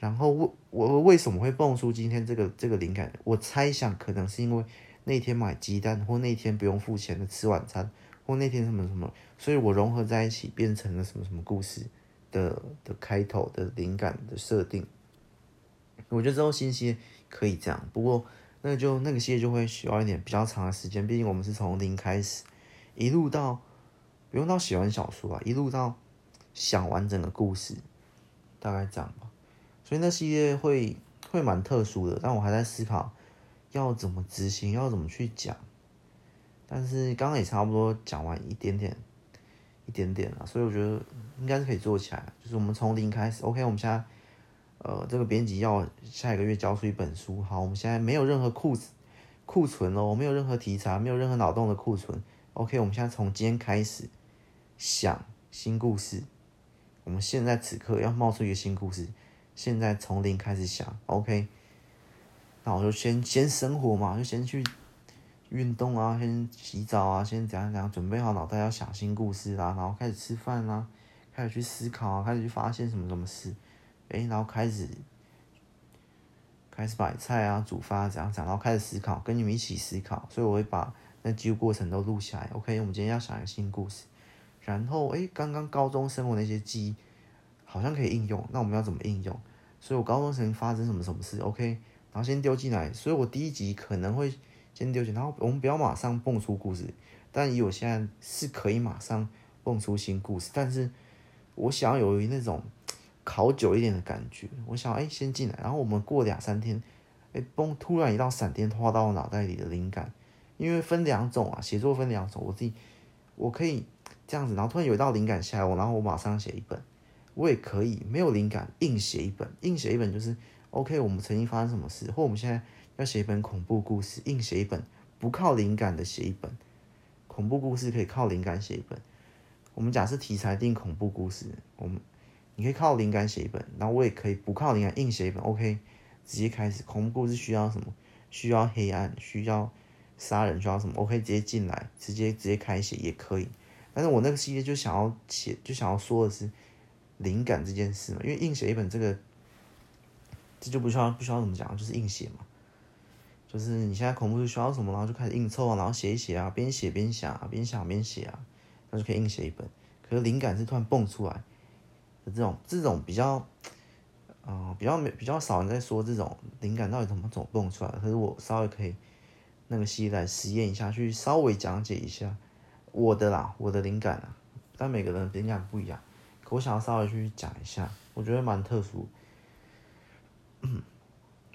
然后我我为什么会蹦出今天这个这个灵感？我猜想可能是因为那天买鸡蛋，或那天不用付钱的吃晚餐，或那天什么什么，所以我融合在一起变成了什么什么故事。的的开头的灵感的设定，我觉得之后新系列可以这样，不过那就那个系列就会需要一点比较长的时间，毕竟我们是从零开始，一路到不用到写完小说啊，一路到想完整个故事，大概这样。所以那系列会会蛮特殊的，但我还在思考要怎么执行，要怎么去讲。但是刚刚也差不多讲完一点点。一点点了，所以我觉得应该是可以做起来。就是我们从零开始，OK，我们现在，呃，这个编辑要下一个月交出一本书，好，我们现在没有任何库库存哦，没有任何题材，没有任何脑洞的库存，OK，我们现在从今天开始想新故事。我们现在此刻要冒出一个新故事，现在从零开始想，OK，那我就先先生活嘛，就先去。运动啊，先洗澡啊，先怎样怎样，准备好脑袋要想新故事啦，然后开始吃饭啦，开始去思考啊，开始去发现什么什么事，诶，然后开始开始买菜啊，煮饭啊，怎样怎样，然后开始思考，跟你们一起思考，所以我会把那记录过程都录下来。OK，我们今天要想一个新故事，然后诶，刚刚高中生活那些记忆好像可以应用，那我们要怎么应用？所以我高中曾经发生什么什么事？OK，然后先丢进来，所以我第一集可能会。先丢进，然后我们不要马上蹦出故事，但以我现在是可以马上蹦出新故事，但是我想要有那种考久一点的感觉，我想哎先进来，然后我们过两三天，哎嘣，突然一道闪电划到我脑袋里的灵感，因为分两种啊，写作分两种，我自己我可以这样子，然后突然有一道灵感下来，我然后我马上写一本，我也可以没有灵感硬写一本，硬写一本就是 OK。我们曾经发生什么事，或我们现在要写一本恐怖故事，硬写一本，不靠灵感的写一本恐怖故事，可以靠灵感写一本。我们假设题材定恐怖故事，我们你可以靠灵感写一本，然后我也可以不靠灵感硬写一本，OK，直接开始。恐怖故事需要什么？需要黑暗，需要杀人，需要什么？OK，直接进来，直接直接开写也可以。但是我那个系列就想要写，就想要说的是。灵感这件事嘛，因为硬写一本这个，这就不需要不需要怎么讲，就是硬写嘛。就是你现在恐怖是需要什么，然后就开始硬凑啊，然后写一写啊，边写边想啊，边想边写啊，那就可以硬写一本。可是灵感是突然蹦出来的这种，这种比较，呃，比较没比较少人在说这种灵感到底怎么怎么蹦出来。可是我稍微可以那个系列来实验一下，去稍微讲解一下我的啦，我的灵感啊，但每个人灵感不一样。我想要稍微去讲一下，我觉得蛮特殊。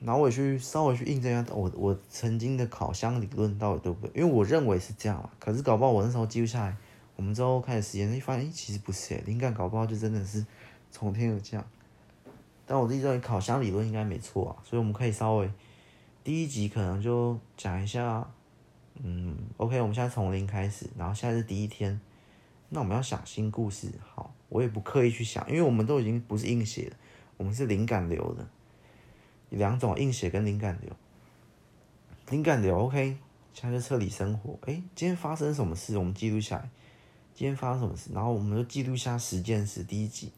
然后我也去稍微去印证一下我我曾经的烤箱理论到底对不对？因为我认为是这样嘛，可是搞不好我那时候记录下来，我们之后开始实验，一发现，哎，其实不是，灵感搞不好就真的是从天而降。但我自己认为烤箱理论应该没错啊，所以我们可以稍微第一集可能就讲一下，嗯，OK，我们现在从零开始，然后现在是第一天，那我们要想新故事，好。我也不刻意去想，因为我们都已经不是硬写的，我们是灵感流的，两种硬写跟灵感流。灵感流 OK，现在就彻底生活。哎，今天发生什么事？我们记录下来。今天发生什么事？然后我们就记录下十件事。第一集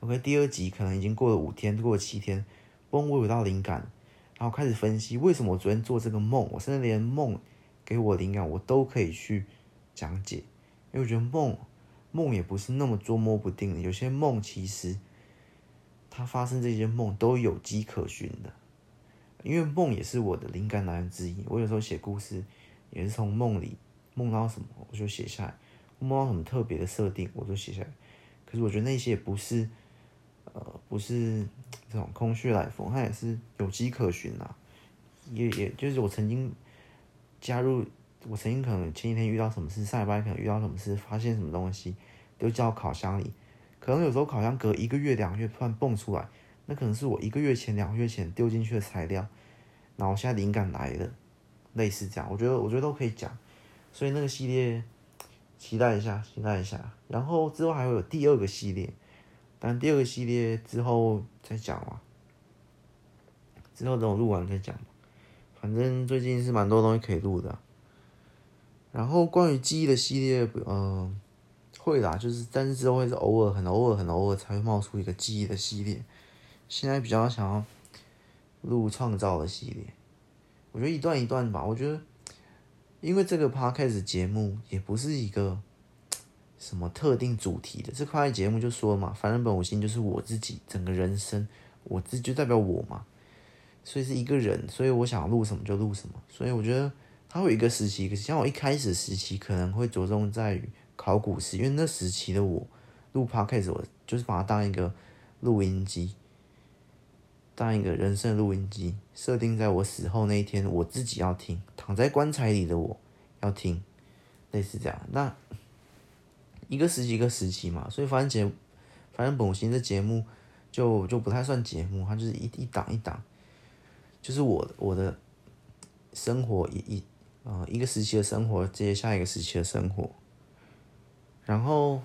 OK，第二集可能已经过了五天，过了七天，嘣，我有到灵感，然后开始分析为什么我昨天做这个梦，我甚至连梦给我灵感我都可以去讲解，因为我觉得梦。梦也不是那么捉摸不定的，有些梦其实它发生这些梦都有迹可循的，因为梦也是我的灵感来源之一。我有时候写故事也是从梦里梦到什么我就写下来，梦到什么特别的设定我就写下来。可是我觉得那些也不是呃不是这种空穴来风，它也是有迹可循啊。也也就是我曾经加入。我曾经可能前几天遇到什么事，上礼拜可能遇到什么事，发现什么东西，丢到烤箱里。可能有时候烤箱隔一个月、两个月突然蹦出来，那可能是我一个月前、两个月前丢进去的材料，然后现在灵感来了，类似这样。我觉得，我觉得都可以讲。所以那个系列期待一下，期待一下。然后之后还会有第二个系列，但第二个系列之后再讲嘛。之后等我录完再讲。反正最近是蛮多东西可以录的。然后关于记忆的系列，嗯、会啦，就是但是之后会是偶尔、很偶尔、很偶尔才会冒出一个记忆的系列。现在比较想要录创造的系列，我觉得一段一段吧。我觉得，因为这个 p 开始节目也不是一个 什么特定主题的，这块节目就说嘛，反正本我心就是我自己整个人生，我自就代表我嘛，所以是一个人，所以我想录什么就录什么，所以我觉得。它会有一个时期，可是像我一开始时期可能会着重在于考古时，因为那时期的我录 podcast，我就是把它当一个录音机，当一个人生录音机，设定在我死后那一天，我自己要听，躺在棺材里的我要听，类似这样。那一个时期一个时期嘛，所以反正节，反正本心这节目就就不太算节目，它就是一一档一档，就是我我的生活一一。啊、一个时期的生活接下一个时期的生活，然后，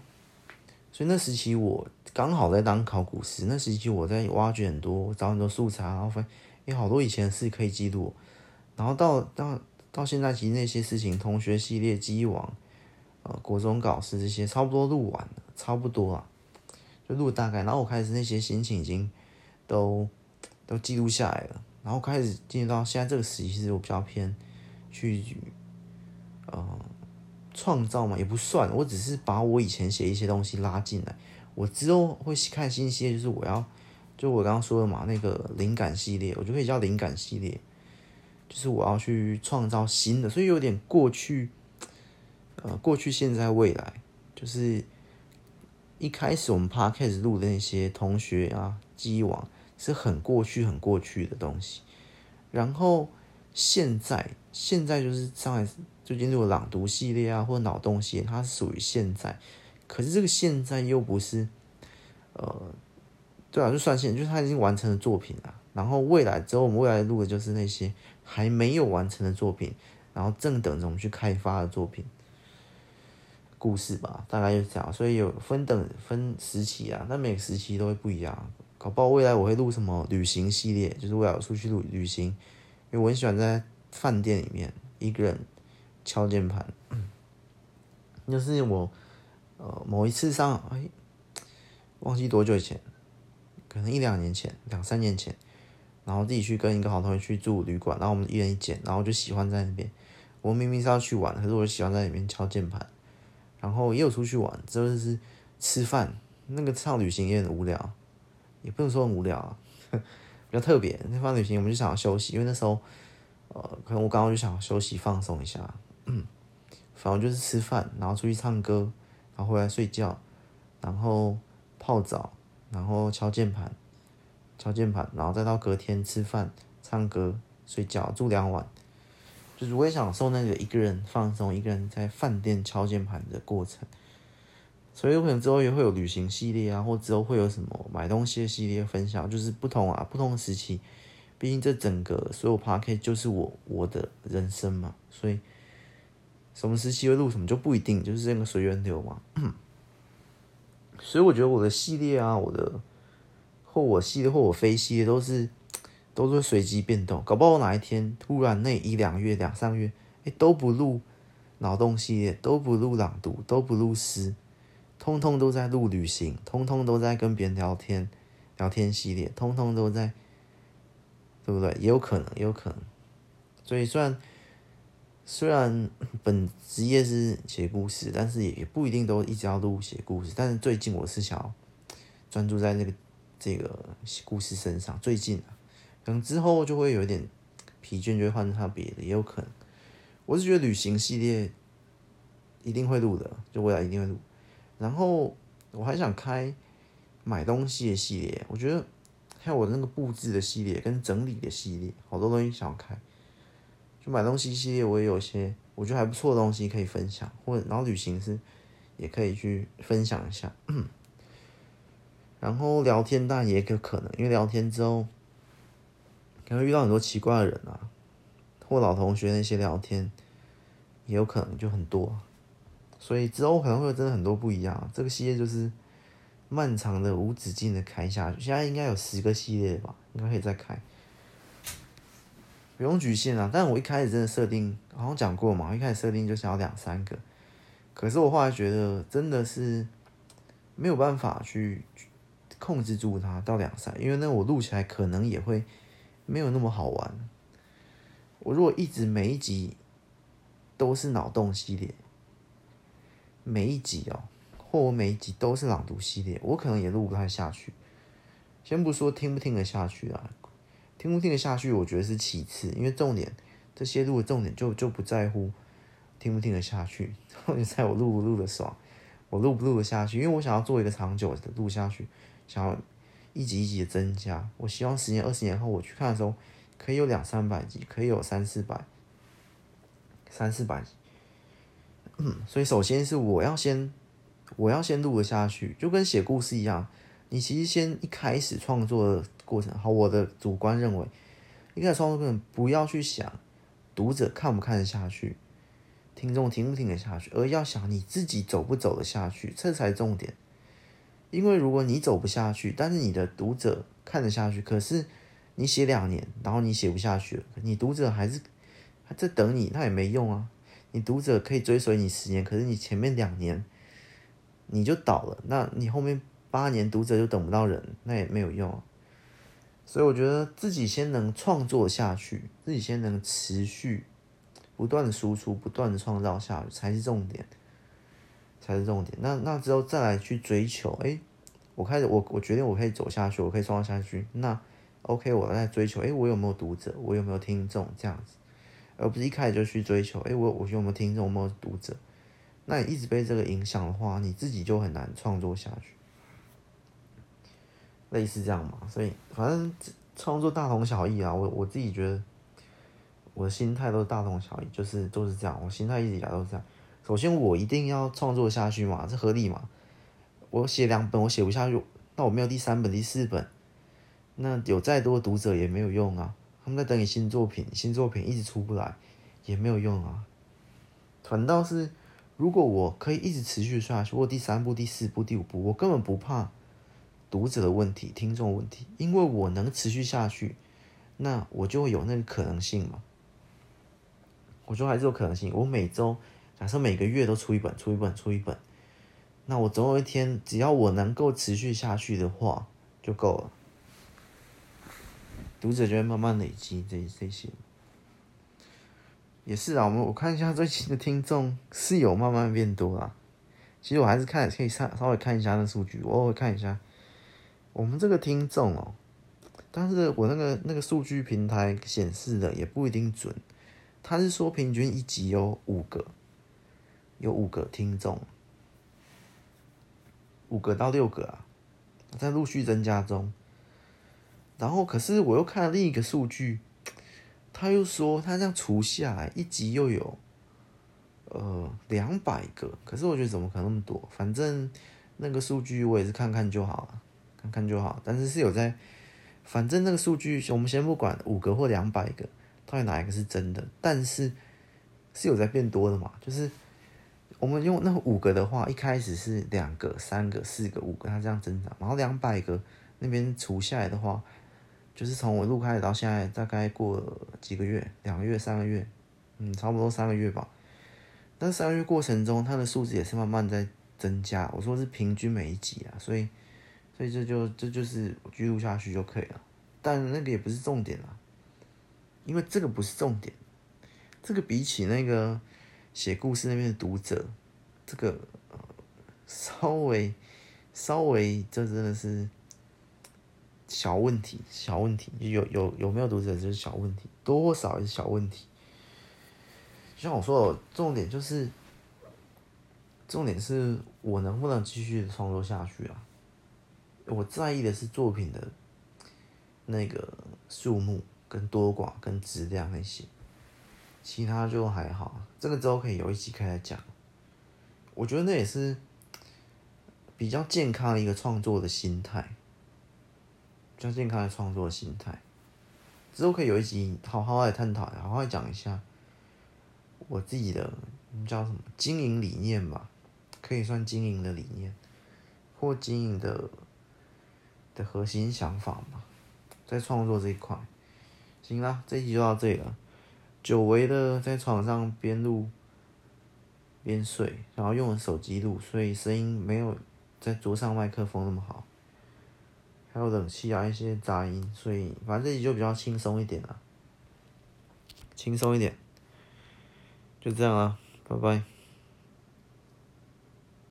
所以那时期我刚好在当考古师，那时期我在挖掘很多，找很多素材，然后发现有好多以前的事可以记录，然后到到到现在，其实那些事情，同学系列、记忆网，呃，国中考试这些，差不多录完了，差不多了，就录大概，然后我开始那些心情已经都都记录下来了，然后开始进入到现在这个时期，其实我比较偏。去，呃，创造嘛，也不算，我只是把我以前写一些东西拉进来。我之后会看新系列，就是我要，就我刚刚说的嘛，那个灵感系列，我就可以叫灵感系列，就是我要去创造新的，所以有点过去，呃，过去、现在、未来，就是一开始我们 Podcast 录的那些同学啊，记忆网是很过去、很过去的东西，然后。现在，现在就是上海最近这个朗读系列啊，或者脑洞系列，它属于现在。可是这个现在又不是，呃，对啊，就算现，就是他已经完成的作品啊。然后未来之后，我们未来录的就是那些还没有完成的作品，然后正等着我们去开发的作品，故事吧，大概就是这样。所以有分等分时期啊，但每个时期都会不一样。搞不好未来我会录什么旅行系列，就是未来我出去旅旅行，因为我很喜欢在饭店里面一个人敲键盘。就是我呃某一次上哎，忘记多久以前，可能一两年前，两三年前。然后自己去跟一个好同学去住旅馆，然后我们一人一间，然后就喜欢在那边。我明明是要去玩，可是我喜欢在里面敲键盘。然后也有出去玩，就是吃饭。那个趟旅行也很无聊，也不能说很无聊啊，比较特别。那趟旅行我们就想要休息，因为那时候呃，可能我刚刚就想休息放松一下。嗯，反正就是吃饭，然后出去唱歌，然后回来睡觉，然后泡澡，然后敲键盘。敲键盘，然后再到隔天吃饭、唱歌、睡觉，住两晚，就是我也享受那个一个人放松、一个人在饭店敲键盘的过程。所以有可能之后也会有旅行系列啊，或之后会有什么买东西的系列分享，就是不同啊，不同的时期。毕竟这整个所有 podcast 就是我我的人生嘛，所以什么时期会录什么就不一定，就是这个随缘流嘛。所以我觉得我的系列啊，我的。或我系列或我非系列都是都是随机变动，搞不好哪一天突然那一两月两三个月，哎都不录脑洞系列，都不录朗读，都不录诗，通通都在录旅行，通通都在跟别人聊天聊天系列，通通都在，对不对？也有可能，也有可能。所以虽然虽 然本职业是写故事，但是也也不一定都一直要录写故事。但是最近我是想要专注在那个。这个故事身上，最近啊，可能之后就会有点疲倦，就会换成别的，也有可能。我是觉得旅行系列一定会录的，就未来一定会录。然后我还想开买东西的系列，我觉得还有我那个布置的系列跟整理的系列，好多东西想开。就买东西系列，我也有些我觉得还不错的东西可以分享，或者然后旅行是也可以去分享一下。然后聊天当然也有可能，因为聊天之后可能遇到很多奇怪的人啊，或老同学那些聊天也有可能就很多，所以之后可能会真的很多不一样。这个系列就是漫长的无止境的开下去，现在应该有十个系列吧，应该可以再开，不用局限啊。但我一开始真的设定，好像讲过嘛，一开始设定就想要两三个，可是我后来觉得真的是没有办法去。控制住它到两三，因为那我录起来可能也会没有那么好玩。我如果一直每一集都是脑洞系列，每一集哦，或我每一集都是朗读系列，我可能也录不太下去。先不说听不听得下去啊，听不听得下去，我觉得是其次，因为重点这些录的重点就就不在乎听不听得下去，重点在我录不录的爽，我录不录得下去，因为我想要做一个长久的录下去。想要一集一集的增加，我希望十年、二十年后我去看的时候，可以有两三百集，可以有三四百、三四百集。嗯，所以首先是我要先，我要先录得下去，就跟写故事一样。你其实先一开始创作的过程，好，我的主观认为，一开始创作过程不要去想读者看不看得下去，听众听不听得下去，而要想你自己走不走得下去，这才重点。因为如果你走不下去，但是你的读者看得下去，可是你写两年，然后你写不下去了，你读者还是还在等你，那也没用啊。你读者可以追随你十年，可是你前面两年你就倒了，那你后面八年读者就等不到人，那也没有用啊。所以我觉得自己先能创作下去，自己先能持续不断的输出，不断的创造下去才是重点。才是重点。那那之后再来去追求，哎、我开始我我决定我可以走下去，我可以创造下去。那 OK，我来追求，哎、我有没有读者？我有没有听众？这样子，而不是一开始就去追求，哎、我我有没有听众？有没有读者？那你一直被这个影响的话，你自己就很难创作下去。类似这样嘛，所以反正创作大同小异啊。我我自己觉得，我的心态都是大同小异，就是都是这样。我心态一直以来都是这样。首先，我一定要创作下去嘛，这合理嘛？我写两本，我写不下去，那我没有第三本、第四本，那有再多的读者也没有用啊。他们在等你新作品，新作品一直出不来，也没有用啊。反倒是，如果我可以一直持续下去，我第三部、第四部、第五部，我根本不怕读者的问题、听众问题，因为我能持续下去，那我就会有那个可能性嘛。我觉得还是有可能性。我每周，假设每个月都出一本、出一本、出一本，那我总有一天，只要我能够持续下去的话，就够了。读者就会慢慢累积这这些。也是啊，我们我看一下最近的听众是有慢慢变多啦。其实我还是看可以稍稍微看一下那数据，我偶尔看一下我们这个听众哦。但是我那个那个数据平台显示的也不一定准。他是说平均一集有五个，有五个听众，五个到六个啊，在陆续增加中。然后，可是我又看了另一个数据，他又说他这样除下来一集又有，呃，两百个。可是我觉得怎么可能那么多？反正那个数据我也是看看就好了，看看就好。但是是有在，反正那个数据我们先不管五个或两百个。到底哪一个是真的？但是是有在变多的嘛？就是我们用那五个的话，一开始是两个、三个、四个、五个，它这样增长。然后两百个那边除下来的话，就是从我录开始到现在，大概过几个月，两个月、三个月，嗯，差不多三个月吧。但三个月过程中，它的数字也是慢慢在增加。我说是平均每一集啊，所以所以这就这就是记录下去就可以了。但那个也不是重点啊。因为这个不是重点，这个比起那个写故事那边的读者，这个呃稍微稍微这真的是小问题，小问题有有有没有读者就是小问题，多少也是小问题。像我说的，重点就是重点是我能不能继续创作下去啊？我在意的是作品的那个数目。跟多寡、跟质量那些，其他就还好。这个之后可以有一集开来讲。我觉得那也是比较健康的一个创作的心态，较健康的创作心态。之后可以有一集好好来探讨，好好讲一下我自己的叫什么经营理念吧，可以算经营的理念，或经营的的核心想法嘛，在创作这一块。行啦，这一集就到这里了。久违的在床上边录边睡，然后用手机录，所以声音没有在桌上麦克风那么好，还有冷气啊一些杂音，所以反正这集就比较轻松一点了，轻松一点，就这样啊，拜拜。